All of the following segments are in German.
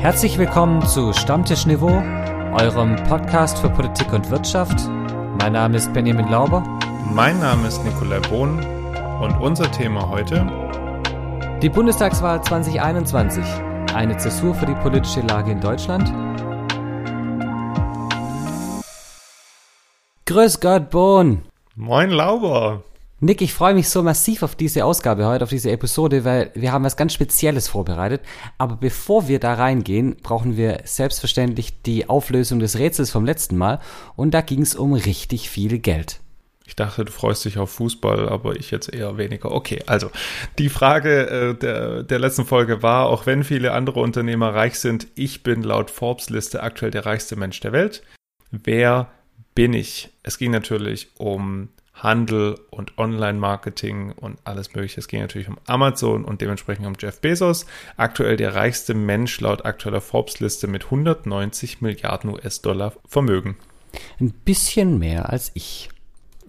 Herzlich willkommen zu Stammtischniveau, eurem Podcast für Politik und Wirtschaft. Mein Name ist Benjamin Lauber. Mein Name ist Nikolai Bohn und unser Thema heute Die Bundestagswahl 2021. Eine Zäsur für die politische Lage in Deutschland. Grüß Gott, Bohn. Moin Lauber. Nick, ich freue mich so massiv auf diese Ausgabe heute, auf diese Episode, weil wir haben was ganz Spezielles vorbereitet. Aber bevor wir da reingehen, brauchen wir selbstverständlich die Auflösung des Rätsels vom letzten Mal. Und da ging es um richtig viel Geld. Ich dachte, du freust dich auf Fußball, aber ich jetzt eher weniger. Okay, also die Frage äh, der, der letzten Folge war, auch wenn viele andere Unternehmer reich sind, ich bin laut Forbes Liste aktuell der reichste Mensch der Welt. Wer bin ich? Es ging natürlich um Handel und Online-Marketing und alles Mögliche. Es ging natürlich um Amazon und dementsprechend um Jeff Bezos. Aktuell der reichste Mensch laut aktueller Forbes-Liste mit 190 Milliarden US-Dollar Vermögen. Ein bisschen mehr als ich.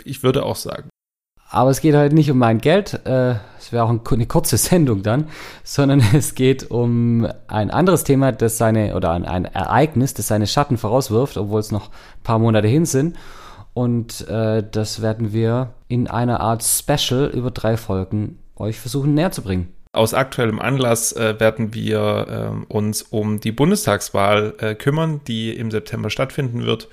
Ich würde auch sagen. Aber es geht halt nicht um mein Geld, äh, es wäre auch eine kurze Sendung dann, sondern es geht um ein anderes Thema, das seine, oder ein Ereignis, das seine Schatten vorauswirft, obwohl es noch ein paar Monate hin sind. Und äh, das werden wir in einer Art Special über drei Folgen euch versuchen näher zu bringen. Aus aktuellem Anlass äh, werden wir äh, uns um die Bundestagswahl äh, kümmern, die im September stattfinden wird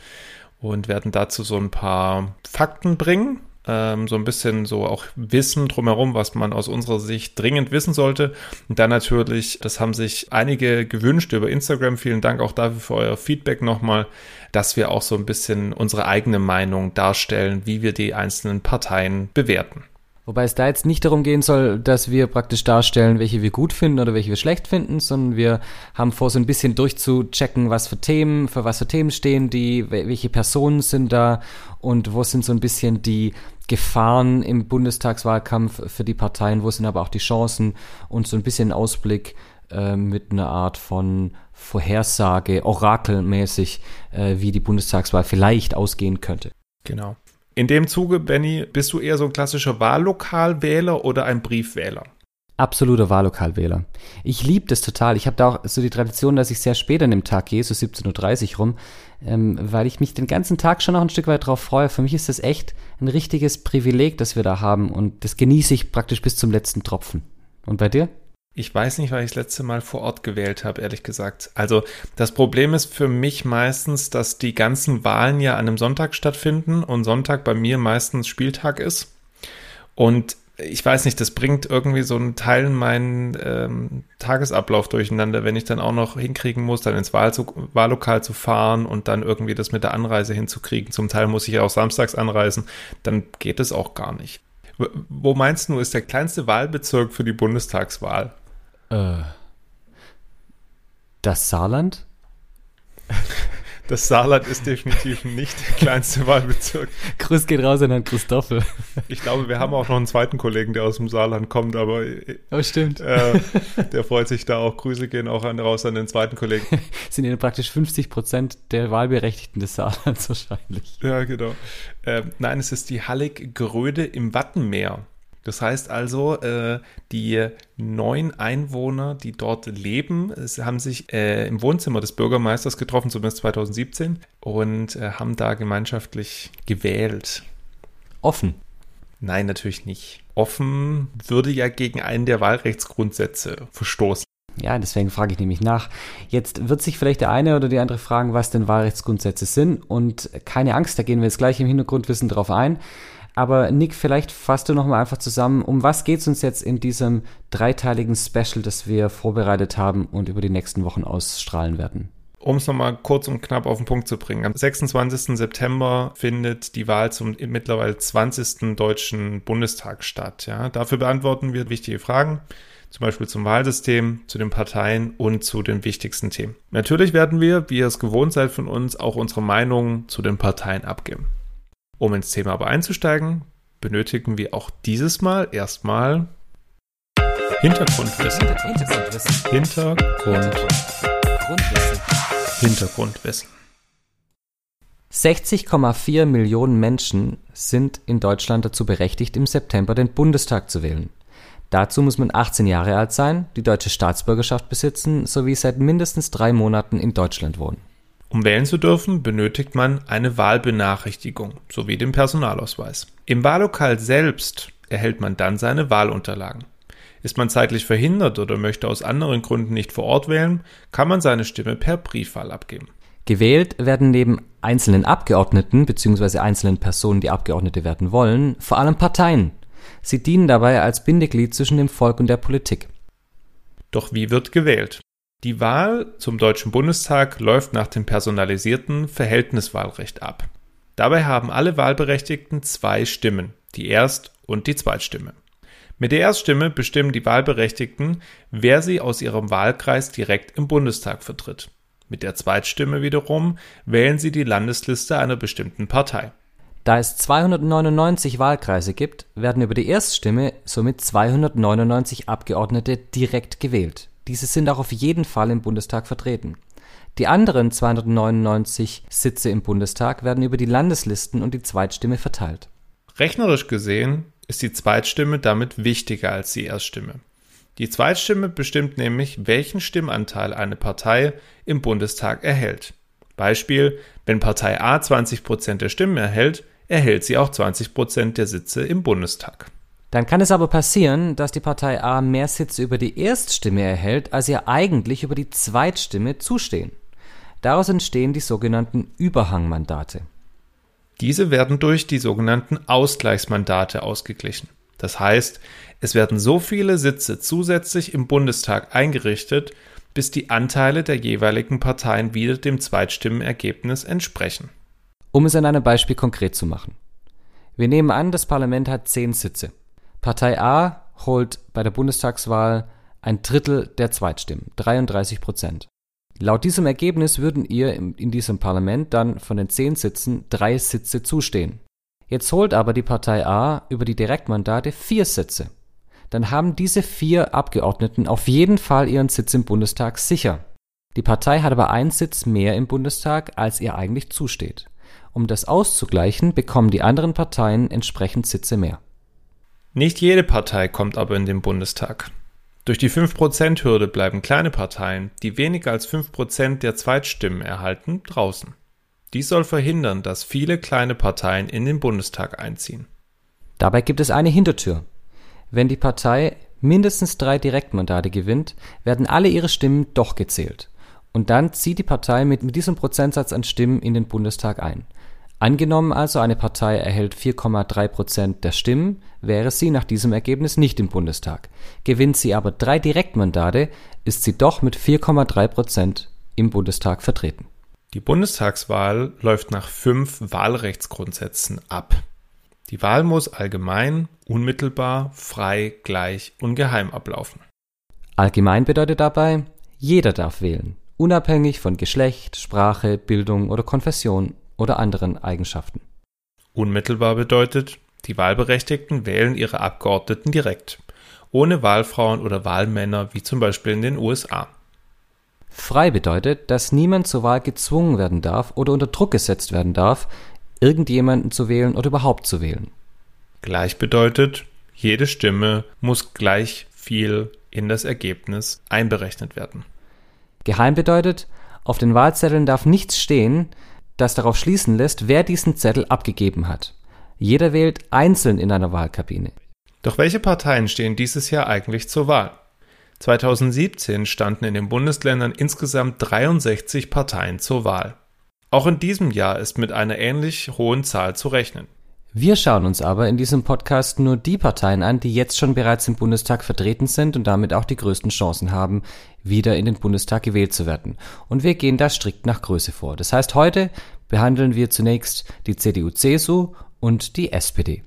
und werden dazu so ein paar Fakten bringen, ähm, so ein bisschen so auch Wissen drumherum, was man aus unserer Sicht dringend wissen sollte. Und dann natürlich, das haben sich einige gewünscht über Instagram. Vielen Dank auch dafür für euer Feedback nochmal, dass wir auch so ein bisschen unsere eigene Meinung darstellen, wie wir die einzelnen Parteien bewerten. Wobei es da jetzt nicht darum gehen soll, dass wir praktisch darstellen, welche wir gut finden oder welche wir schlecht finden, sondern wir haben vor, so ein bisschen durchzuchecken, was für Themen, für was für Themen stehen die, welche Personen sind da und wo sind so ein bisschen die Gefahren im Bundestagswahlkampf für die Parteien, wo sind aber auch die Chancen und so ein bisschen Ausblick äh, mit einer Art von Vorhersage, orakelmäßig, äh, wie die Bundestagswahl vielleicht ausgehen könnte. Genau. In dem Zuge, Benny, bist du eher so ein klassischer Wahllokalwähler oder ein Briefwähler? Absoluter Wahllokalwähler. Ich liebe das total. Ich habe da auch so die Tradition, dass ich sehr spät an dem Tag gehe, so 17.30 Uhr rum, ähm, weil ich mich den ganzen Tag schon noch ein Stück weit drauf freue. Für mich ist das echt ein richtiges Privileg, das wir da haben und das genieße ich praktisch bis zum letzten Tropfen. Und bei dir? Ich weiß nicht, weil ich das letzte Mal vor Ort gewählt habe, ehrlich gesagt. Also das Problem ist für mich meistens, dass die ganzen Wahlen ja an einem Sonntag stattfinden und Sonntag bei mir meistens Spieltag ist. Und ich weiß nicht, das bringt irgendwie so einen Teil in meinen ähm, Tagesablauf durcheinander, wenn ich dann auch noch hinkriegen muss, dann ins Wahlzug, Wahllokal zu fahren und dann irgendwie das mit der Anreise hinzukriegen. Zum Teil muss ich ja auch samstags anreisen, dann geht es auch gar nicht. Wo meinst du, ist der kleinste Wahlbezirk für die Bundestagswahl? Äh, das Saarland? Das Saarland ist definitiv nicht der kleinste Wahlbezirk. Grüß geht raus an Herrn Christoffel. Ich glaube, wir haben auch noch einen zweiten Kollegen, der aus dem Saarland kommt, aber oh, stimmt. Äh, der freut sich da auch. Grüße gehen auch an, raus an den zweiten Kollegen. Sind ja praktisch 50 Prozent der Wahlberechtigten des Saarlands wahrscheinlich. Ja, genau. Äh, nein, es ist die Hallig-Gröde im Wattenmeer. Das heißt also, äh, die neun Einwohner, die dort leben, haben sich äh, im Wohnzimmer des Bürgermeisters getroffen, zumindest 2017, und äh, haben da gemeinschaftlich gewählt. Offen? Nein, natürlich nicht. Offen würde ja gegen einen der Wahlrechtsgrundsätze verstoßen. Ja, deswegen frage ich nämlich nach. Jetzt wird sich vielleicht der eine oder die andere fragen, was denn Wahlrechtsgrundsätze sind. Und keine Angst, da gehen wir jetzt gleich im Hintergrundwissen drauf ein. Aber Nick, vielleicht fasst du nochmal einfach zusammen, um was geht es uns jetzt in diesem dreiteiligen Special, das wir vorbereitet haben und über die nächsten Wochen ausstrahlen werden? Um es nochmal kurz und knapp auf den Punkt zu bringen. Am 26. September findet die Wahl zum mittlerweile 20. Deutschen Bundestag statt. Ja, dafür beantworten wir wichtige Fragen, zum Beispiel zum Wahlsystem, zu den Parteien und zu den wichtigsten Themen. Natürlich werden wir, wie ihr es gewohnt seid von uns, auch unsere Meinung zu den Parteien abgeben. Um ins Thema aber einzusteigen, benötigen wir auch dieses Mal erstmal Hintergrundwissen. Hintergrundwissen. Hintergrundwissen. Hintergrundwissen. 60,4 Millionen Menschen sind in Deutschland dazu berechtigt, im September den Bundestag zu wählen. Dazu muss man 18 Jahre alt sein, die deutsche Staatsbürgerschaft besitzen sowie seit mindestens drei Monaten in Deutschland wohnen. Um wählen zu dürfen, benötigt man eine Wahlbenachrichtigung sowie den Personalausweis. Im Wahllokal selbst erhält man dann seine Wahlunterlagen. Ist man zeitlich verhindert oder möchte aus anderen Gründen nicht vor Ort wählen, kann man seine Stimme per Briefwahl abgeben. Gewählt werden neben einzelnen Abgeordneten bzw. einzelnen Personen, die Abgeordnete werden wollen, vor allem Parteien. Sie dienen dabei als Bindeglied zwischen dem Volk und der Politik. Doch wie wird gewählt? Die Wahl zum Deutschen Bundestag läuft nach dem personalisierten Verhältniswahlrecht ab. Dabei haben alle Wahlberechtigten zwei Stimmen, die Erst- und die Zweitstimme. Mit der Erststimme bestimmen die Wahlberechtigten, wer sie aus ihrem Wahlkreis direkt im Bundestag vertritt. Mit der Zweitstimme wiederum wählen sie die Landesliste einer bestimmten Partei. Da es 299 Wahlkreise gibt, werden über die Erststimme somit 299 Abgeordnete direkt gewählt. Diese sind auch auf jeden Fall im Bundestag vertreten. Die anderen 299 Sitze im Bundestag werden über die Landeslisten und die Zweitstimme verteilt. Rechnerisch gesehen ist die Zweitstimme damit wichtiger als die Erststimme. Die Zweitstimme bestimmt nämlich, welchen Stimmanteil eine Partei im Bundestag erhält. Beispiel, wenn Partei A 20% der Stimmen erhält, erhält sie auch 20% der Sitze im Bundestag. Dann kann es aber passieren, dass die Partei A mehr Sitze über die Erststimme erhält, als ihr eigentlich über die Zweitstimme zustehen. Daraus entstehen die sogenannten Überhangmandate. Diese werden durch die sogenannten Ausgleichsmandate ausgeglichen. Das heißt, es werden so viele Sitze zusätzlich im Bundestag eingerichtet, bis die Anteile der jeweiligen Parteien wieder dem Zweitstimmenergebnis entsprechen. Um es an einem Beispiel konkret zu machen. Wir nehmen an, das Parlament hat zehn Sitze. Partei A holt bei der Bundestagswahl ein Drittel der Zweitstimmen, 33 Prozent. Laut diesem Ergebnis würden ihr in diesem Parlament dann von den zehn Sitzen drei Sitze zustehen. Jetzt holt aber die Partei A über die Direktmandate vier Sitze. Dann haben diese vier Abgeordneten auf jeden Fall ihren Sitz im Bundestag sicher. Die Partei hat aber einen Sitz mehr im Bundestag, als ihr eigentlich zusteht. Um das auszugleichen, bekommen die anderen Parteien entsprechend Sitze mehr. Nicht jede Partei kommt aber in den Bundestag. Durch die 5%-Hürde bleiben kleine Parteien, die weniger als 5% der Zweitstimmen erhalten, draußen. Dies soll verhindern, dass viele kleine Parteien in den Bundestag einziehen. Dabei gibt es eine Hintertür. Wenn die Partei mindestens drei Direktmandate gewinnt, werden alle ihre Stimmen doch gezählt. Und dann zieht die Partei mit, mit diesem Prozentsatz an Stimmen in den Bundestag ein. Angenommen also, eine Partei erhält 4,3 Prozent der Stimmen, wäre sie nach diesem Ergebnis nicht im Bundestag. Gewinnt sie aber drei Direktmandate, ist sie doch mit 4,3 Prozent im Bundestag vertreten. Die Bundestagswahl läuft nach fünf Wahlrechtsgrundsätzen ab. Die Wahl muss allgemein, unmittelbar, frei, gleich und geheim ablaufen. Allgemein bedeutet dabei, jeder darf wählen, unabhängig von Geschlecht, Sprache, Bildung oder Konfession oder anderen Eigenschaften. Unmittelbar bedeutet, die Wahlberechtigten wählen ihre Abgeordneten direkt, ohne Wahlfrauen oder Wahlmänner wie zum Beispiel in den USA. Frei bedeutet, dass niemand zur Wahl gezwungen werden darf oder unter Druck gesetzt werden darf, irgendjemanden zu wählen oder überhaupt zu wählen. Gleich bedeutet, jede Stimme muss gleich viel in das Ergebnis einberechnet werden. Geheim bedeutet, auf den Wahlzetteln darf nichts stehen, das darauf schließen lässt, wer diesen Zettel abgegeben hat. Jeder wählt einzeln in einer Wahlkabine. Doch welche Parteien stehen dieses Jahr eigentlich zur Wahl? 2017 standen in den Bundesländern insgesamt 63 Parteien zur Wahl. Auch in diesem Jahr ist mit einer ähnlich hohen Zahl zu rechnen. Wir schauen uns aber in diesem Podcast nur die Parteien an, die jetzt schon bereits im Bundestag vertreten sind und damit auch die größten Chancen haben, wieder in den Bundestag gewählt zu werden. Und wir gehen da strikt nach Größe vor. Das heißt, heute behandeln wir zunächst die CDU-CSU und die SPD.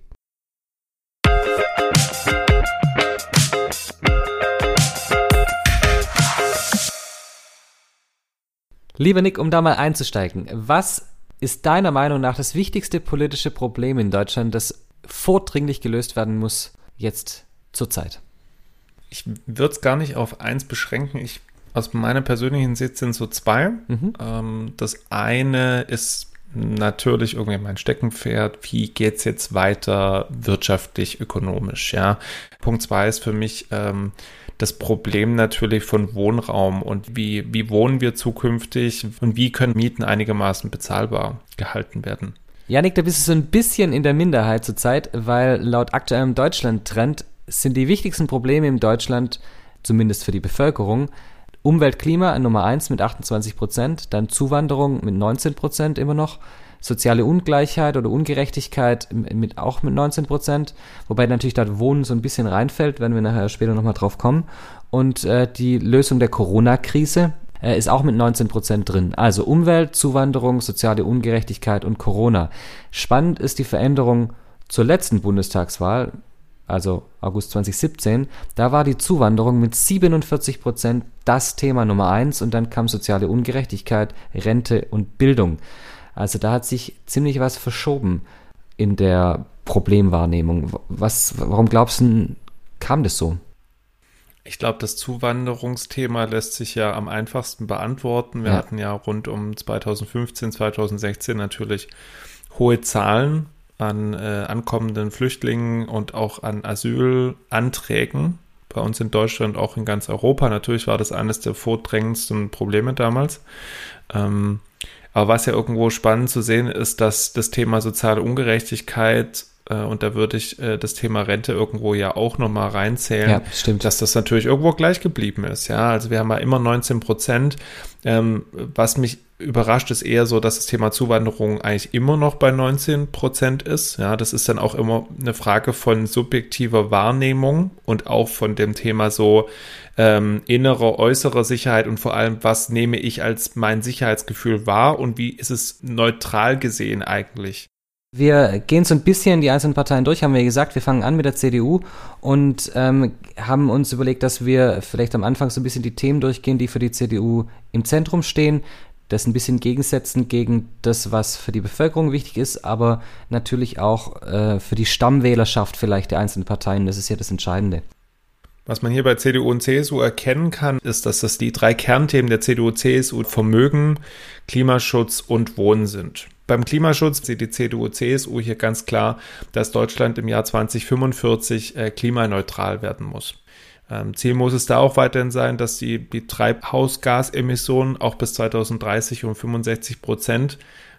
Lieber Nick, um da mal einzusteigen, was ist deiner Meinung nach das wichtigste politische Problem in Deutschland, das vordringlich gelöst werden muss, jetzt zur Zeit? Ich würde es gar nicht auf eins beschränken. Ich, aus meiner persönlichen Sicht sind so zwei. Mhm. Ähm, das eine ist natürlich irgendwie mein Steckenpferd. Wie geht's jetzt weiter wirtschaftlich, ökonomisch? Ja. Punkt zwei ist für mich ähm, das Problem natürlich von Wohnraum und wie, wie wohnen wir zukünftig und wie können Mieten einigermaßen bezahlbar gehalten werden. Janik, da bist du so ein bisschen in der Minderheit zurzeit, weil laut aktuellem Deutschland-Trend sind die wichtigsten Probleme in Deutschland, zumindest für die Bevölkerung, Umwelt, Klima Nummer 1 mit 28 Prozent, dann Zuwanderung mit 19 Prozent immer noch, soziale Ungleichheit oder Ungerechtigkeit mit auch mit 19 Prozent, wobei natürlich dort Wohnen so ein bisschen reinfällt, wenn wir nachher später nochmal drauf kommen. Und äh, die Lösung der Corona-Krise äh, ist auch mit 19 Prozent drin. Also Umwelt, Zuwanderung, soziale Ungerechtigkeit und Corona. Spannend ist die Veränderung zur letzten Bundestagswahl also August 2017, da war die Zuwanderung mit 47 Prozent das Thema Nummer eins und dann kam soziale Ungerechtigkeit, Rente und Bildung. Also da hat sich ziemlich was verschoben in der Problemwahrnehmung. Was, warum glaubst du, kam das so? Ich glaube, das Zuwanderungsthema lässt sich ja am einfachsten beantworten. Wir ja. hatten ja rund um 2015, 2016 natürlich hohe Zahlen an äh, ankommenden Flüchtlingen und auch an Asylanträgen bei uns in Deutschland, auch in ganz Europa. Natürlich war das eines der vordrängendsten Probleme damals. Ähm, aber was ja irgendwo spannend zu sehen ist, dass das Thema soziale Ungerechtigkeit äh, und da würde ich äh, das Thema Rente irgendwo ja auch nochmal reinzählen, ja, stimmt. dass das natürlich irgendwo gleich geblieben ist. Ja, also wir haben ja immer 19 Prozent. Ähm, was mich überrascht ist eher so, dass das Thema Zuwanderung eigentlich immer noch bei 19 Prozent ist. Ja, das ist dann auch immer eine Frage von subjektiver Wahrnehmung und auch von dem Thema so ähm, innere, äußere Sicherheit und vor allem, was nehme ich als mein Sicherheitsgefühl wahr und wie ist es neutral gesehen eigentlich? Wir gehen so ein bisschen die einzelnen Parteien durch, haben wir gesagt. Wir fangen an mit der CDU und ähm, haben uns überlegt, dass wir vielleicht am Anfang so ein bisschen die Themen durchgehen, die für die CDU im Zentrum stehen. Das ein bisschen gegensetzen gegen das, was für die Bevölkerung wichtig ist, aber natürlich auch äh, für die Stammwählerschaft vielleicht der einzelnen Parteien. Das ist ja das Entscheidende. Was man hier bei CDU und CSU erkennen kann, ist, dass das die drei Kernthemen der CDU-CSU Vermögen, Klimaschutz und Wohnen sind. Beim Klimaschutz sieht die CDU-CSU hier ganz klar, dass Deutschland im Jahr 2045 äh, klimaneutral werden muss. Ähm, Ziel muss es da auch weiterhin sein, dass die, die Treibhausgasemissionen auch bis 2030 um 65 Prozent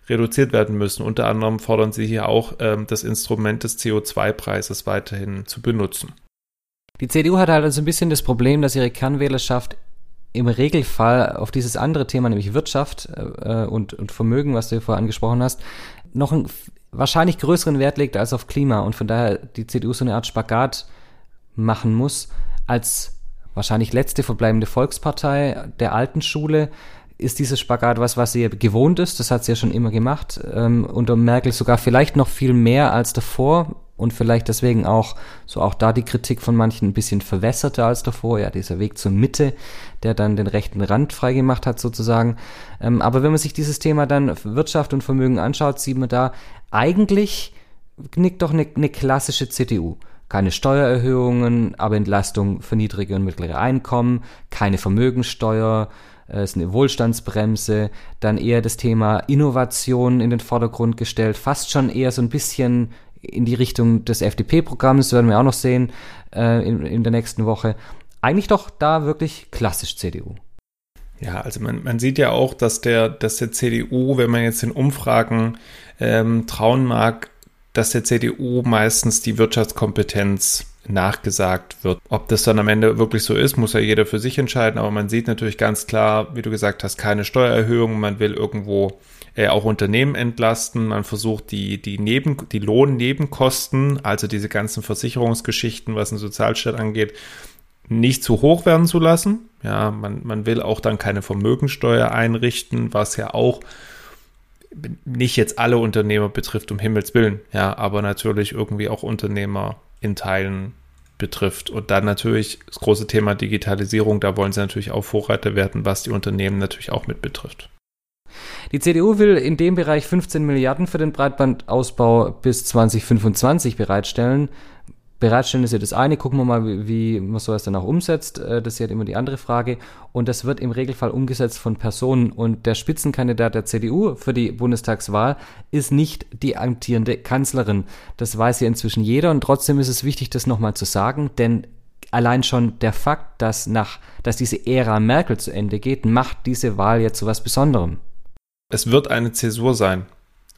reduziert werden müssen. Unter anderem fordern sie hier auch ähm, das Instrument des CO2-Preises weiterhin zu benutzen. Die CDU hat halt also ein bisschen das Problem, dass ihre Kernwählerschaft im Regelfall auf dieses andere Thema, nämlich Wirtschaft äh, und, und Vermögen, was du vorher angesprochen hast, noch einen wahrscheinlich größeren Wert legt als auf Klima und von daher die CDU so eine Art Spagat machen muss, als wahrscheinlich letzte verbleibende Volkspartei der alten Schule ist dieses Spagat was, was sie gewohnt ist. Das hat sie ja schon immer gemacht. Ähm, unter Merkel sogar vielleicht noch viel mehr als davor und vielleicht deswegen auch so auch da die Kritik von manchen ein bisschen verwässerter als davor. Ja, dieser Weg zur Mitte, der dann den rechten Rand freigemacht hat sozusagen. Ähm, aber wenn man sich dieses Thema dann Wirtschaft und Vermögen anschaut, sieht man da eigentlich knickt doch eine, eine klassische CDU keine Steuererhöhungen, aber Entlastung für niedrige und mittlere Einkommen, keine Vermögensteuer, äh, ist eine Wohlstandsbremse, dann eher das Thema Innovation in den Vordergrund gestellt, fast schon eher so ein bisschen in die Richtung des FDP-Programms, werden wir auch noch sehen äh, in, in der nächsten Woche. Eigentlich doch da wirklich klassisch CDU. Ja, also man, man sieht ja auch, dass der, dass der CDU, wenn man jetzt den Umfragen ähm, trauen mag, dass der CDU meistens die Wirtschaftskompetenz nachgesagt wird. Ob das dann am Ende wirklich so ist, muss ja jeder für sich entscheiden, aber man sieht natürlich ganz klar, wie du gesagt hast, keine Steuererhöhung, man will irgendwo äh, auch Unternehmen entlasten, man versucht die, die Neben, die Lohnnebenkosten, also diese ganzen Versicherungsgeschichten, was den Sozialstaat angeht, nicht zu hoch werden zu lassen. Ja, man, man will auch dann keine Vermögensteuer einrichten, was ja auch nicht jetzt alle Unternehmer betrifft, um Himmels Willen, ja, aber natürlich irgendwie auch Unternehmer in Teilen betrifft. Und dann natürlich das große Thema Digitalisierung, da wollen sie natürlich auch Vorreiter werden, was die Unternehmen natürlich auch mit betrifft. Die CDU will in dem Bereich 15 Milliarden für den Breitbandausbau bis 2025 bereitstellen. Bereitstellen ist ja das eine, gucken wir mal, wie, man sowas dann auch umsetzt. Äh, das ist ja immer die andere Frage. Und das wird im Regelfall umgesetzt von Personen. Und der Spitzenkandidat der CDU für die Bundestagswahl ist nicht die amtierende Kanzlerin. Das weiß ja inzwischen jeder. Und trotzdem ist es wichtig, das nochmal zu sagen, denn allein schon der Fakt, dass nach, dass diese Ära Merkel zu Ende geht, macht diese Wahl jetzt zu was Besonderem. Es wird eine Zäsur sein.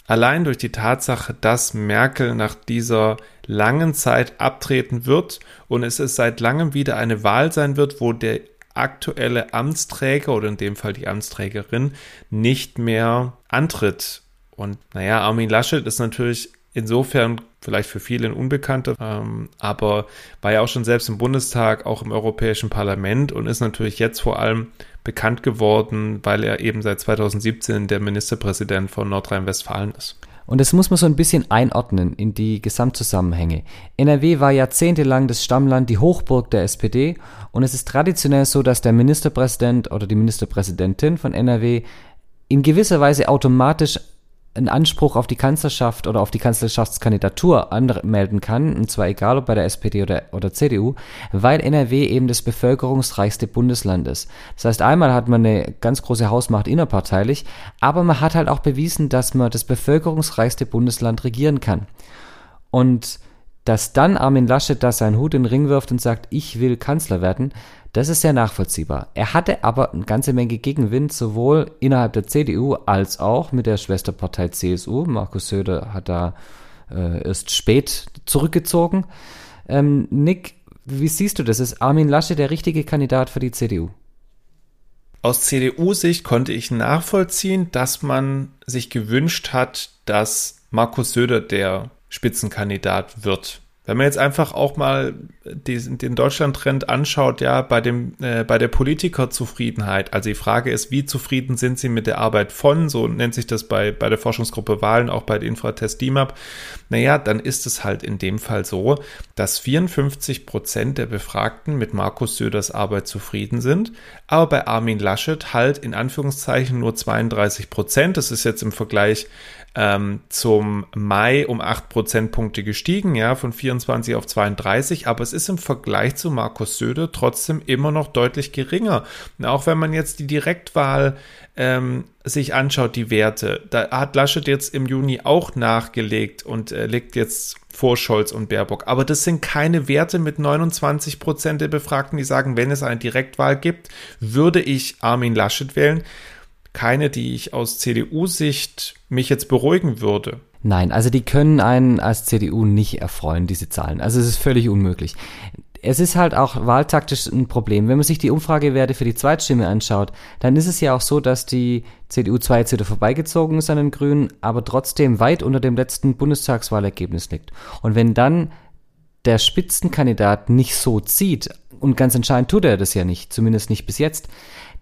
Allein durch die Tatsache, dass Merkel nach dieser langen Zeit abtreten wird und es ist seit langem wieder eine Wahl sein wird, wo der aktuelle Amtsträger oder in dem Fall die Amtsträgerin nicht mehr antritt. Und naja, Armin Laschet ist natürlich insofern vielleicht für viele ein Unbekannter, ähm, aber war ja auch schon selbst im Bundestag, auch im Europäischen Parlament und ist natürlich jetzt vor allem bekannt geworden, weil er eben seit 2017 der Ministerpräsident von Nordrhein-Westfalen ist. Und das muss man so ein bisschen einordnen in die Gesamtzusammenhänge. NRW war jahrzehntelang das Stammland, die Hochburg der SPD und es ist traditionell so, dass der Ministerpräsident oder die Ministerpräsidentin von NRW in gewisser Weise automatisch einen Anspruch auf die Kanzlerschaft oder auf die Kanzlerschaftskandidatur anmelden kann, und zwar egal ob bei der SPD oder, oder CDU, weil NRW eben das bevölkerungsreichste Bundesland ist. Das heißt, einmal hat man eine ganz große Hausmacht innerparteilich, aber man hat halt auch bewiesen, dass man das bevölkerungsreichste Bundesland regieren kann. Und dass dann Armin Laschet da seinen Hut in den Ring wirft und sagt, ich will Kanzler werden, das ist sehr nachvollziehbar. Er hatte aber eine ganze Menge Gegenwind, sowohl innerhalb der CDU als auch mit der Schwesterpartei CSU. Markus Söder hat da äh, erst spät zurückgezogen. Ähm, Nick, wie siehst du das? Ist Armin Laschet der richtige Kandidat für die CDU? Aus CDU-Sicht konnte ich nachvollziehen, dass man sich gewünscht hat, dass Markus Söder der Spitzenkandidat wird. Wenn man jetzt einfach auch mal diesen, den Deutschland-Trend anschaut, ja, bei dem, äh, bei der Politikerzufriedenheit, also die Frage ist, wie zufrieden sind Sie mit der Arbeit von, so nennt sich das bei, bei der Forschungsgruppe Wahlen, auch bei der Infratest DIMAP, naja, dann ist es halt in dem Fall so, dass 54 Prozent der Befragten mit Markus Söders Arbeit zufrieden sind, aber bei Armin Laschet halt in Anführungszeichen nur 32 Prozent, das ist jetzt im Vergleich ähm, zum Mai um 8 Prozentpunkte gestiegen, ja, von 24 auf 32, aber es ist im Vergleich zu Markus Söder trotzdem immer noch deutlich geringer. Und auch wenn man jetzt die Direktwahl ähm, sich anschaut, die Werte, da hat Laschet jetzt im Juni auch nachgelegt und äh, legt jetzt vor Scholz und Baerbock. Aber das sind keine Werte mit 29 Prozent der Befragten, die sagen, wenn es eine Direktwahl gibt, würde ich Armin Laschet wählen keine, die ich aus CDU-Sicht mich jetzt beruhigen würde. Nein, also die können einen als CDU nicht erfreuen, diese Zahlen. Also es ist völlig unmöglich. Es ist halt auch wahltaktisch ein Problem. Wenn man sich die Umfragewerte für die Zweitstimme anschaut, dann ist es ja auch so, dass die CDU zwar jetzt wieder vorbeigezogen ist an den Grünen, aber trotzdem weit unter dem letzten Bundestagswahlergebnis liegt. Und wenn dann der Spitzenkandidat nicht so zieht, und ganz entscheidend tut er das ja nicht, zumindest nicht bis jetzt,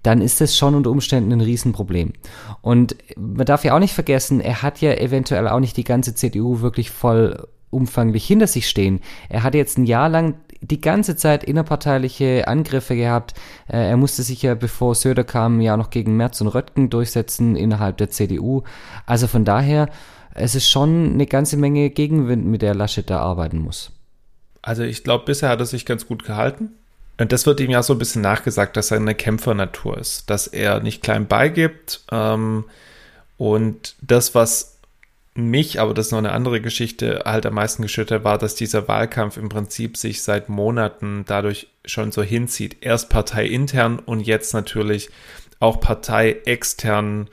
dann ist das schon unter Umständen ein Riesenproblem. Und man darf ja auch nicht vergessen, er hat ja eventuell auch nicht die ganze CDU wirklich voll umfanglich hinter sich stehen. Er hat jetzt ein Jahr lang die ganze Zeit innerparteiliche Angriffe gehabt. Äh, er musste sich ja, bevor Söder kam, ja noch gegen Merz und Röttgen durchsetzen innerhalb der CDU. Also von daher, es ist schon eine ganze Menge Gegenwind, mit der Laschet da arbeiten muss. Also ich glaube, bisher hat er sich ganz gut gehalten. Und das wird ihm ja so ein bisschen nachgesagt, dass er eine Kämpfernatur ist, dass er nicht klein beigibt. Ähm, und das, was mich, aber das ist noch eine andere Geschichte, halt am meisten geschüttert war, dass dieser Wahlkampf im Prinzip sich seit Monaten dadurch schon so hinzieht. Erst parteiintern und jetzt natürlich auch parteiextern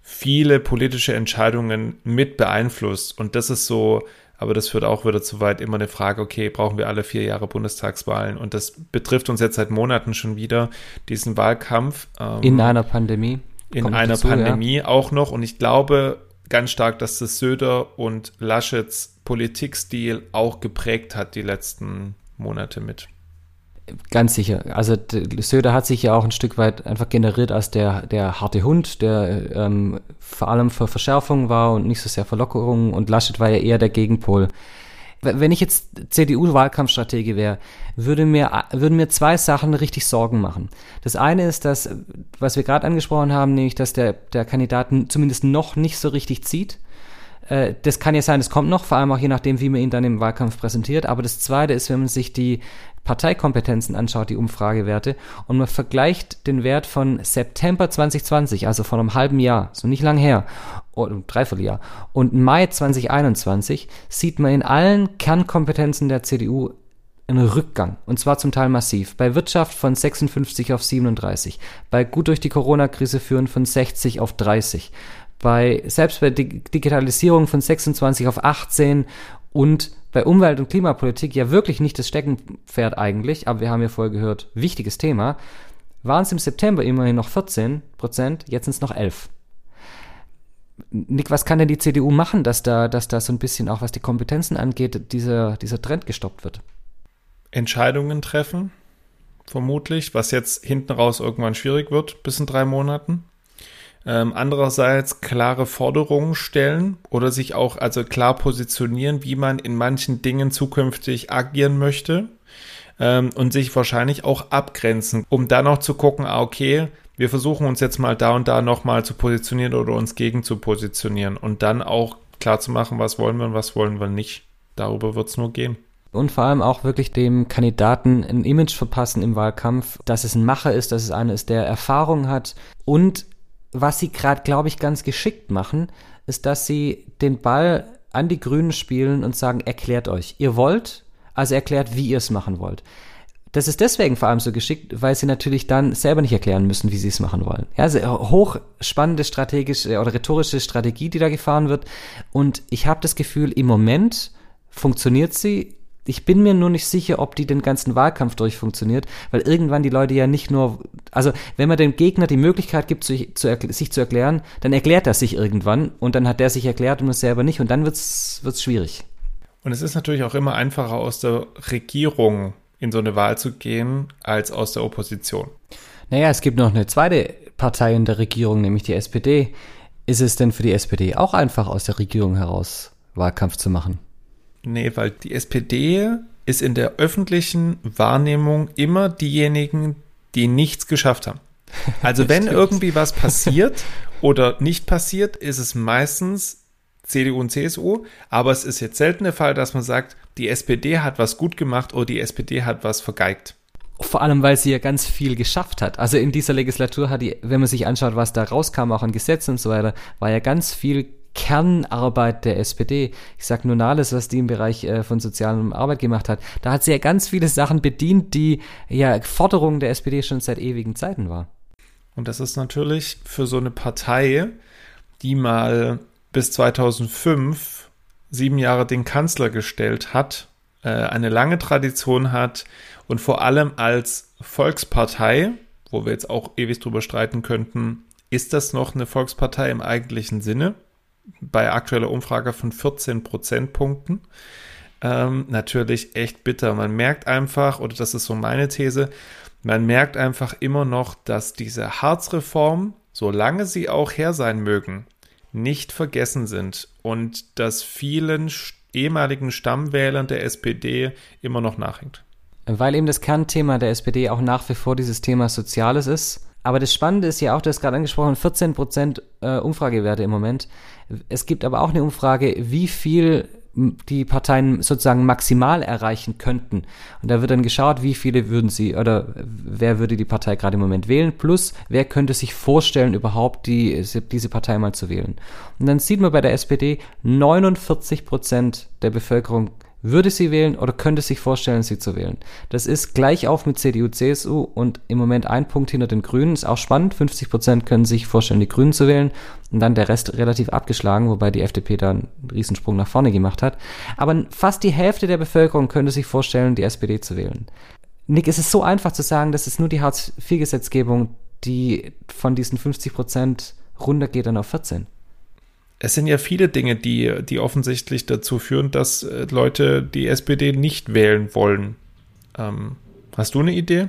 viele politische Entscheidungen mit beeinflusst. Und das ist so aber das führt auch wieder zu weit. Immer eine Frage, okay, brauchen wir alle vier Jahre Bundestagswahlen? Und das betrifft uns jetzt seit Monaten schon wieder, diesen Wahlkampf. Ähm, in einer Pandemie. In einer dazu, Pandemie ja. auch noch. Und ich glaube ganz stark, dass das Söder und Laschets Politikstil auch geprägt hat die letzten Monate mit. Ganz sicher. Also Söder hat sich ja auch ein Stück weit einfach generiert als der, der harte Hund, der ähm, vor allem für Verschärfung war und nicht so sehr für Lockerung. Und Laschet war ja eher der Gegenpol. Wenn ich jetzt CDU-Wahlkampfstratege wäre, würde mir, würden mir zwei Sachen richtig Sorgen machen. Das eine ist, dass, was wir gerade angesprochen haben, nämlich, dass der, der Kandidat zumindest noch nicht so richtig zieht Äh, das kann ja sein, das kommt noch, vor allem auch je nachdem, wie man ihn dann im Wahlkampf präsentiert. Aber das Zweite ist, wenn man sich die Parteikompetenzen anschaut, die Umfragewerte, und man vergleicht den Wert von September 2020, also von einem halben Jahr, so nicht lang her, oder ein Dreivierteljahr, und Mai 2021, sieht man in allen Kernkompetenzen der CDU einen Rückgang. Und zwar zum Teil massiv. Bei Wirtschaft von 56 auf 37. Bei gut durch die Corona-Krise führen von 60 auf 30. Bei, selbst bei Digitalisierung von 26 auf 18 und bei Umwelt- und Klimapolitik ja wirklich nicht das Steckenpferd eigentlich, aber wir haben ja vorher gehört, wichtiges Thema, waren es im September immerhin noch 14 Prozent, jetzt sind es noch 11. Nick, was kann denn die CDU machen, dass da, dass da so ein bisschen auch was die Kompetenzen angeht, dieser, dieser Trend gestoppt wird? Entscheidungen treffen, vermutlich, was jetzt hinten raus irgendwann schwierig wird, bis in drei Monaten. Ähm, andererseits klare Forderungen stellen oder sich auch also klar positionieren, wie man in manchen Dingen zukünftig agieren möchte ähm, und sich wahrscheinlich auch abgrenzen, um dann noch zu gucken, ah, okay, wir versuchen uns jetzt mal da und da nochmal zu positionieren oder uns gegen zu positionieren und dann auch klar zu machen, was wollen wir und was wollen wir nicht. Darüber wird es nur gehen und vor allem auch wirklich dem Kandidaten ein Image verpassen im Wahlkampf, dass es ein Macher ist, dass es einer ist, der Erfahrung hat und was sie gerade, glaube ich, ganz geschickt machen, ist, dass sie den Ball an die Grünen spielen und sagen, erklärt euch. Ihr wollt, also erklärt, wie ihr es machen wollt. Das ist deswegen vor allem so geschickt, weil sie natürlich dann selber nicht erklären müssen, wie sie es machen wollen. Ja, also hochspannende strategische oder rhetorische Strategie, die da gefahren wird. Und ich habe das Gefühl, im Moment funktioniert sie ich bin mir nur nicht sicher, ob die den ganzen Wahlkampf durchfunktioniert, weil irgendwann die Leute ja nicht nur, also wenn man dem Gegner die Möglichkeit gibt, sich zu, sich zu erklären, dann erklärt er sich irgendwann und dann hat der sich erklärt und es selber nicht und dann wird's wird's schwierig. Und es ist natürlich auch immer einfacher aus der Regierung in so eine Wahl zu gehen, als aus der Opposition. Naja, es gibt noch eine zweite Partei in der Regierung, nämlich die SPD. Ist es denn für die SPD auch einfach, aus der Regierung heraus Wahlkampf zu machen? Nee, weil die SPD ist in der öffentlichen Wahrnehmung immer diejenigen, die nichts geschafft haben. Also wenn irgendwie was passiert oder nicht passiert, ist es meistens CDU und CSU, aber es ist jetzt selten der Fall, dass man sagt, die SPD hat was gut gemacht oder die SPD hat was vergeigt. Vor allem, weil sie ja ganz viel geschafft hat. Also in dieser Legislatur hat die, wenn man sich anschaut, was da rauskam, auch an Gesetzen und so weiter, war ja ganz viel Kernarbeit der SPD. Ich sage nur Nahles, was die im Bereich äh, von sozialer Arbeit gemacht hat. Da hat sie ja ganz viele Sachen bedient, die ja Forderungen der SPD schon seit ewigen Zeiten war. Und das ist natürlich für so eine Partei, die mal bis 2005 sieben Jahre den Kanzler gestellt hat, äh, eine lange Tradition hat und vor allem als Volkspartei, wo wir jetzt auch ewig drüber streiten könnten, ist das noch eine Volkspartei im eigentlichen Sinne? Bei aktueller Umfrage von 14 Prozentpunkten. Ähm, natürlich echt bitter. Man merkt einfach, oder das ist so meine These, man merkt einfach immer noch, dass diese Harzreform, solange sie auch her sein mögen, nicht vergessen sind und dass vielen ehemaligen Stammwählern der SPD immer noch nachhängt. Weil eben das Kernthema der SPD auch nach wie vor dieses Thema Soziales ist aber das Spannende ist ja auch, du hast gerade angesprochen, 14 Prozent äh, Umfragewerte im Moment. Es gibt aber auch eine Umfrage, wie viel die Parteien sozusagen maximal erreichen könnten. Und da wird dann geschaut, wie viele würden sie oder wer würde die Partei gerade im Moment wählen, plus wer könnte sich vorstellen, überhaupt die, diese Partei mal zu wählen. Und dann sieht man bei der SPD, 49 Prozent der Bevölkerung würde sie wählen oder könnte sich vorstellen, sie zu wählen. Das ist gleich auf mit CDU, CSU und im Moment ein Punkt hinter den Grünen. Ist auch spannend. 50 Prozent können sich vorstellen, die Grünen zu wählen und dann der Rest relativ abgeschlagen, wobei die FDP da einen Riesensprung nach vorne gemacht hat. Aber fast die Hälfte der Bevölkerung könnte sich vorstellen, die SPD zu wählen. Nick, es ist so einfach zu sagen, das ist nur die Hartz-IV-Gesetzgebung, die von diesen 50 Prozent runtergeht dann auf 14 es sind ja viele Dinge, die, die offensichtlich dazu führen, dass äh, Leute die SPD nicht wählen wollen. Ähm, hast du eine Idee?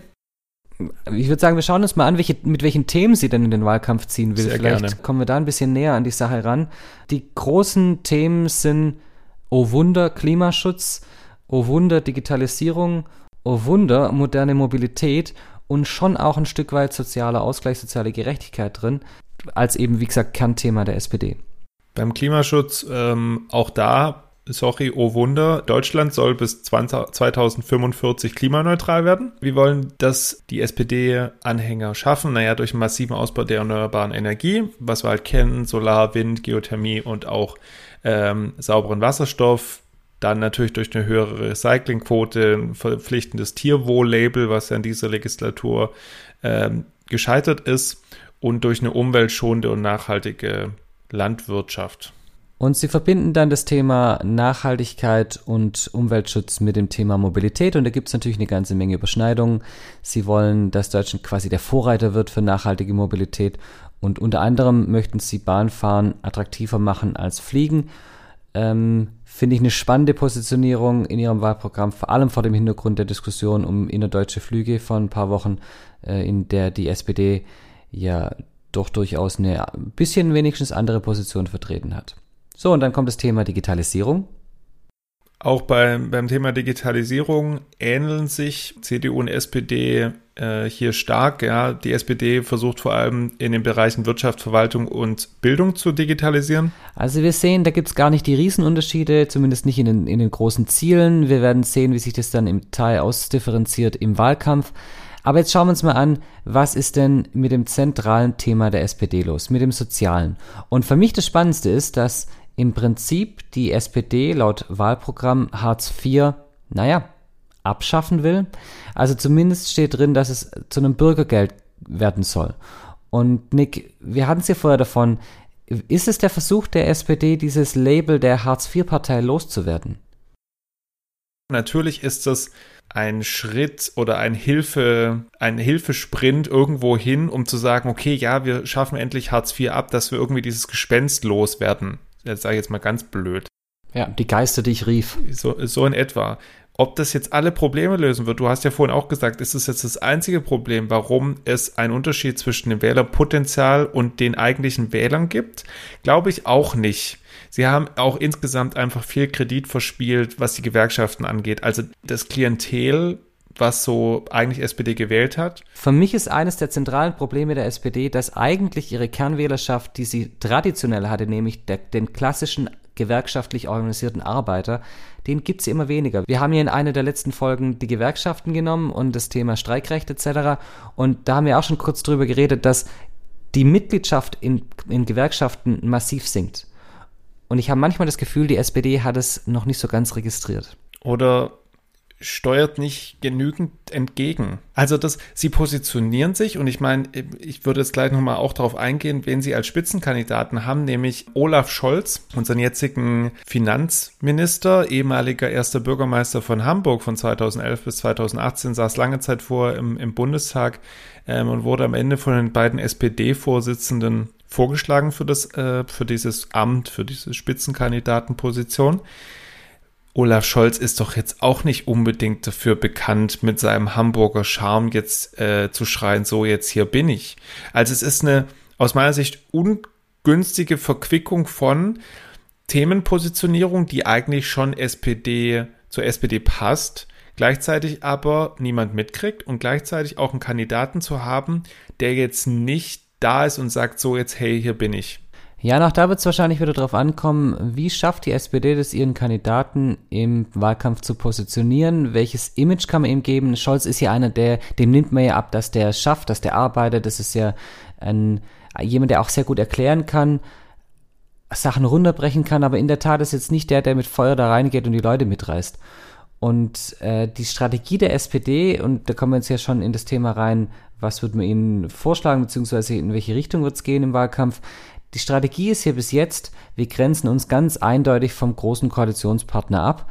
Ich würde sagen, wir schauen uns mal an, welche, mit welchen Themen sie denn in den Wahlkampf ziehen will. Sehr Vielleicht gerne. kommen wir da ein bisschen näher an die Sache ran. Die großen Themen sind, oh Wunder, Klimaschutz, oh Wunder, Digitalisierung, oh Wunder, moderne Mobilität und schon auch ein Stück weit sozialer Ausgleich, soziale Gerechtigkeit drin, als eben, wie gesagt, Kernthema der SPD. Beim Klimaschutz ähm, auch da, sorry, oh Wunder, Deutschland soll bis 20, 2045 klimaneutral werden. Wir wollen das die SPD-Anhänger schaffen, naja, durch einen massiven Ausbau der erneuerbaren Energie, was wir halt kennen, Solar, Wind, Geothermie und auch ähm, sauberen Wasserstoff, dann natürlich durch eine höhere Recyclingquote, ein verpflichtendes Tierwohl-Label, was ja in dieser Legislatur ähm, gescheitert ist, und durch eine umweltschonende und nachhaltige Landwirtschaft. Und sie verbinden dann das Thema Nachhaltigkeit und Umweltschutz mit dem Thema Mobilität. Und da gibt es natürlich eine ganze Menge Überschneidungen. Sie wollen, dass Deutschland quasi der Vorreiter wird für nachhaltige Mobilität. Und unter anderem möchten sie Bahnfahren attraktiver machen als Fliegen. Ähm, Finde ich eine spannende Positionierung in ihrem Wahlprogramm, vor allem vor dem Hintergrund der Diskussion um innerdeutsche Flüge vor ein paar Wochen, äh, in der die SPD ja doch durchaus eine bisschen wenigstens andere Position vertreten hat. So, und dann kommt das Thema Digitalisierung. Auch beim, beim Thema Digitalisierung ähneln sich CDU und SPD äh, hier stark. Ja. Die SPD versucht vor allem in den Bereichen Wirtschaft, Verwaltung und Bildung zu digitalisieren. Also wir sehen, da gibt es gar nicht die Riesenunterschiede, zumindest nicht in den, in den großen Zielen. Wir werden sehen, wie sich das dann im Teil ausdifferenziert im Wahlkampf. Aber jetzt schauen wir uns mal an, was ist denn mit dem zentralen Thema der SPD los, mit dem Sozialen. Und für mich das Spannendste ist, dass im Prinzip die SPD laut Wahlprogramm Hartz IV, naja, abschaffen will. Also zumindest steht drin, dass es zu einem Bürgergeld werden soll. Und Nick, wir hatten es ja vorher davon, ist es der Versuch der SPD, dieses Label der Hartz-IV-Partei loszuwerden? Natürlich ist das ein Schritt oder ein Hilfe, ein Hilfesprint irgendwo hin, um zu sagen, okay, ja, wir schaffen endlich Hartz IV ab, dass wir irgendwie dieses Gespenst loswerden. Das sage ich jetzt mal ganz blöd. Ja, die Geister, die ich rief. So, so in etwa. Ob das jetzt alle Probleme lösen wird, du hast ja vorhin auch gesagt, ist es jetzt das einzige Problem, warum es einen Unterschied zwischen dem Wählerpotenzial und den eigentlichen Wählern gibt? Glaube ich auch nicht. Sie haben auch insgesamt einfach viel Kredit verspielt, was die Gewerkschaften angeht. Also das Klientel was so eigentlich SPD gewählt hat? Für mich ist eines der zentralen Probleme der SPD, dass eigentlich ihre Kernwählerschaft, die sie traditionell hatte, nämlich der, den klassischen gewerkschaftlich organisierten Arbeiter, den gibt es immer weniger. Wir haben hier in einer der letzten Folgen die Gewerkschaften genommen und das Thema Streikrecht etc. Und da haben wir auch schon kurz drüber geredet, dass die Mitgliedschaft in, in Gewerkschaften massiv sinkt. Und ich habe manchmal das Gefühl, die SPD hat es noch nicht so ganz registriert. Oder steuert nicht genügend entgegen. Also das, sie positionieren sich und ich meine, ich würde jetzt gleich nochmal auch darauf eingehen, wen sie als Spitzenkandidaten haben, nämlich Olaf Scholz, unseren jetzigen Finanzminister, ehemaliger erster Bürgermeister von Hamburg von 2011 bis 2018, saß lange Zeit vor im, im Bundestag ähm, und wurde am Ende von den beiden SPD-Vorsitzenden vorgeschlagen für das, äh, für dieses Amt, für diese Spitzenkandidatenposition. Olaf Scholz ist doch jetzt auch nicht unbedingt dafür bekannt, mit seinem Hamburger Charme jetzt äh, zu schreien, so jetzt hier bin ich. Also es ist eine aus meiner Sicht ungünstige Verquickung von Themenpositionierung, die eigentlich schon SPD zur SPD passt, gleichzeitig aber niemand mitkriegt und gleichzeitig auch einen Kandidaten zu haben, der jetzt nicht da ist und sagt, so jetzt, hey, hier bin ich. Ja, noch da wird es wahrscheinlich wieder darauf ankommen, wie schafft die SPD das, ihren Kandidaten im Wahlkampf zu positionieren? Welches Image kann man ihm geben? Scholz ist ja einer, der, dem nimmt man ja ab, dass der schafft, dass der arbeitet. Das ist ja ein, jemand, der auch sehr gut erklären kann, Sachen runterbrechen kann, aber in der Tat ist jetzt nicht der, der mit Feuer da reingeht und die Leute mitreißt. Und äh, die Strategie der SPD, und da kommen wir jetzt ja schon in das Thema rein, was wird man ihnen vorschlagen, beziehungsweise in welche Richtung wird es gehen im Wahlkampf, die Strategie ist hier bis jetzt, wir grenzen uns ganz eindeutig vom großen Koalitionspartner ab.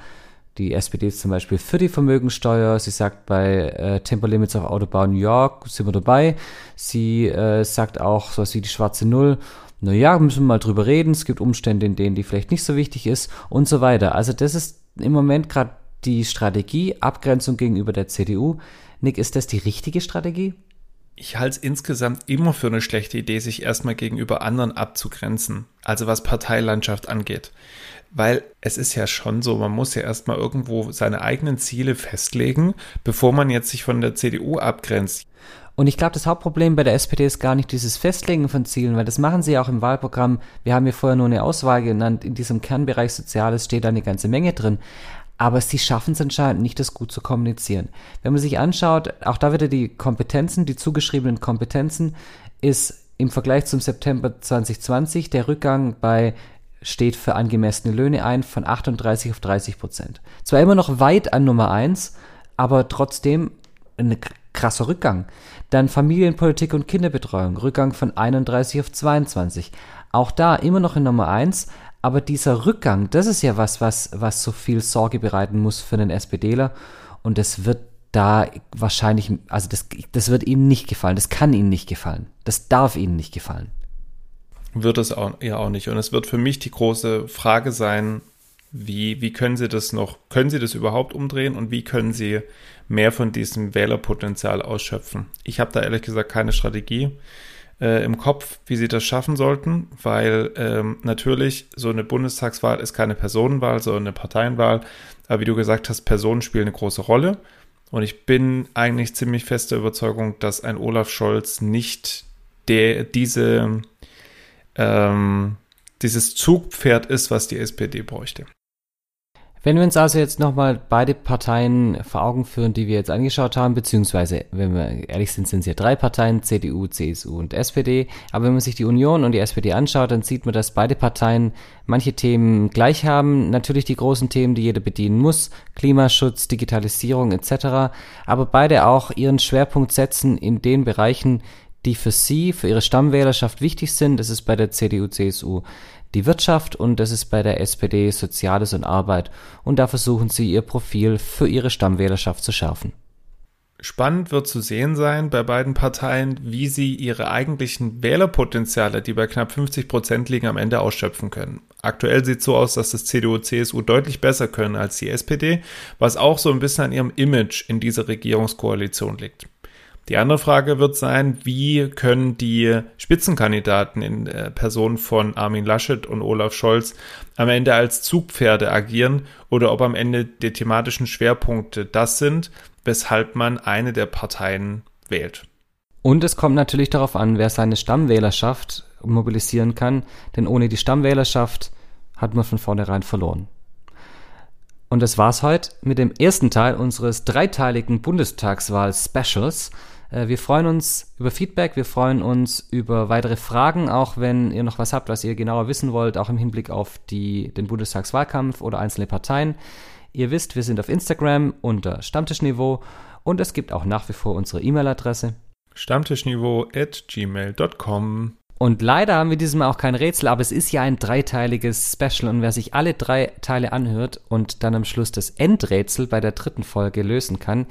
Die SPD ist zum Beispiel für die Vermögensteuer. Sie sagt bei äh, Tempolimits auf Autobahn New York sind wir dabei. Sie äh, sagt auch sowas wie die schwarze Null. Naja, müssen wir mal drüber reden. Es gibt Umstände, in denen die vielleicht nicht so wichtig ist und so weiter. Also das ist im Moment gerade die Strategie, Abgrenzung gegenüber der CDU. Nick, ist das die richtige Strategie? Ich halte es insgesamt immer für eine schlechte Idee, sich erstmal gegenüber anderen abzugrenzen. Also was Parteilandschaft angeht. Weil es ist ja schon so, man muss ja erstmal irgendwo seine eigenen Ziele festlegen, bevor man jetzt sich von der CDU abgrenzt. Und ich glaube, das Hauptproblem bei der SPD ist gar nicht dieses Festlegen von Zielen, weil das machen sie auch im Wahlprogramm. Wir haben ja vorher nur eine Auswahl genannt. In diesem Kernbereich Soziales steht da eine ganze Menge drin. Aber sie schaffen es anscheinend nicht, das gut zu kommunizieren. Wenn man sich anschaut, auch da wieder die Kompetenzen, die zugeschriebenen Kompetenzen, ist im Vergleich zum September 2020 der Rückgang bei steht für angemessene Löhne ein von 38 auf 30 Prozent. Zwar immer noch weit an Nummer eins, aber trotzdem ein krasser Rückgang. Dann Familienpolitik und Kinderbetreuung, Rückgang von 31 auf 22. Auch da immer noch in Nummer eins, aber dieser Rückgang, das ist ja was, was, was so viel Sorge bereiten muss für den SPDler und das wird da wahrscheinlich, also das, das wird ihm nicht gefallen, das kann ihm nicht gefallen, das darf ihnen nicht gefallen. Wird es auch, ja auch nicht. Und es wird für mich die große Frage sein, wie, wie können Sie das noch, können Sie das überhaupt umdrehen und wie können Sie mehr von diesem Wählerpotenzial ausschöpfen? Ich habe da ehrlich gesagt keine Strategie äh, im Kopf, wie Sie das schaffen sollten, weil ähm, natürlich so eine Bundestagswahl ist keine Personenwahl, sondern eine Parteienwahl. Aber wie du gesagt hast, Personen spielen eine große Rolle. Und ich bin eigentlich ziemlich fester Überzeugung, dass ein Olaf Scholz nicht der, diese, ähm, dieses Zugpferd ist, was die SPD bräuchte. Wenn wir uns also jetzt nochmal beide Parteien vor Augen führen, die wir jetzt angeschaut haben, beziehungsweise, wenn wir ehrlich sind, sind es ja drei Parteien, CDU, CSU und SPD. Aber wenn man sich die Union und die SPD anschaut, dann sieht man, dass beide Parteien manche Themen gleich haben. Natürlich die großen Themen, die jeder bedienen muss, Klimaschutz, Digitalisierung etc. Aber beide auch ihren Schwerpunkt setzen in den Bereichen, die für sie, für ihre Stammwählerschaft wichtig sind. Das ist bei der CDU, CSU die Wirtschaft und das ist bei der SPD Soziales und Arbeit und da versuchen sie ihr Profil für ihre Stammwählerschaft zu schärfen. Spannend wird zu sehen sein bei beiden Parteien, wie sie ihre eigentlichen Wählerpotenziale, die bei knapp 50 Prozent liegen, am Ende ausschöpfen können. Aktuell sieht es so aus, dass das CDU, CSU deutlich besser können als die SPD, was auch so ein bisschen an ihrem Image in dieser Regierungskoalition liegt. Die andere Frage wird sein, wie können die Spitzenkandidaten in äh, Person von Armin Laschet und Olaf Scholz am Ende als Zugpferde agieren oder ob am Ende die thematischen Schwerpunkte das sind, weshalb man eine der Parteien wählt. Und es kommt natürlich darauf an, wer seine Stammwählerschaft mobilisieren kann, denn ohne die Stammwählerschaft hat man von vornherein verloren. Und das war's heute mit dem ersten Teil unseres dreiteiligen Bundestagswahl-Specials. Äh, wir freuen uns über Feedback, wir freuen uns über weitere Fragen, auch wenn ihr noch was habt, was ihr genauer wissen wollt, auch im Hinblick auf die, den Bundestagswahlkampf oder einzelne Parteien. Ihr wisst, wir sind auf Instagram unter Stammtischniveau und es gibt auch nach wie vor unsere E-Mail-Adresse. Stammtischniveau at gmail.com. Und leider haben wir diesem Mal auch kein Rätsel, aber es ist ja ein dreiteiliges Special und wer sich alle drei Teile anhört und dann am Schluss das Endrätsel bei der dritten Folge lösen kann,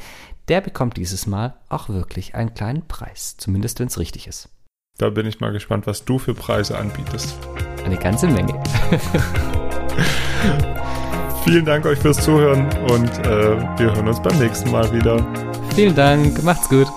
der bekommt dieses Mal auch wirklich einen kleinen Preis, zumindest wenn es richtig ist. Da bin ich mal gespannt, was du für Preise anbietest. Eine ganze Menge. Vielen Dank euch fürs Zuhören und äh, wir hören uns beim nächsten Mal wieder. Vielen Dank, macht's gut.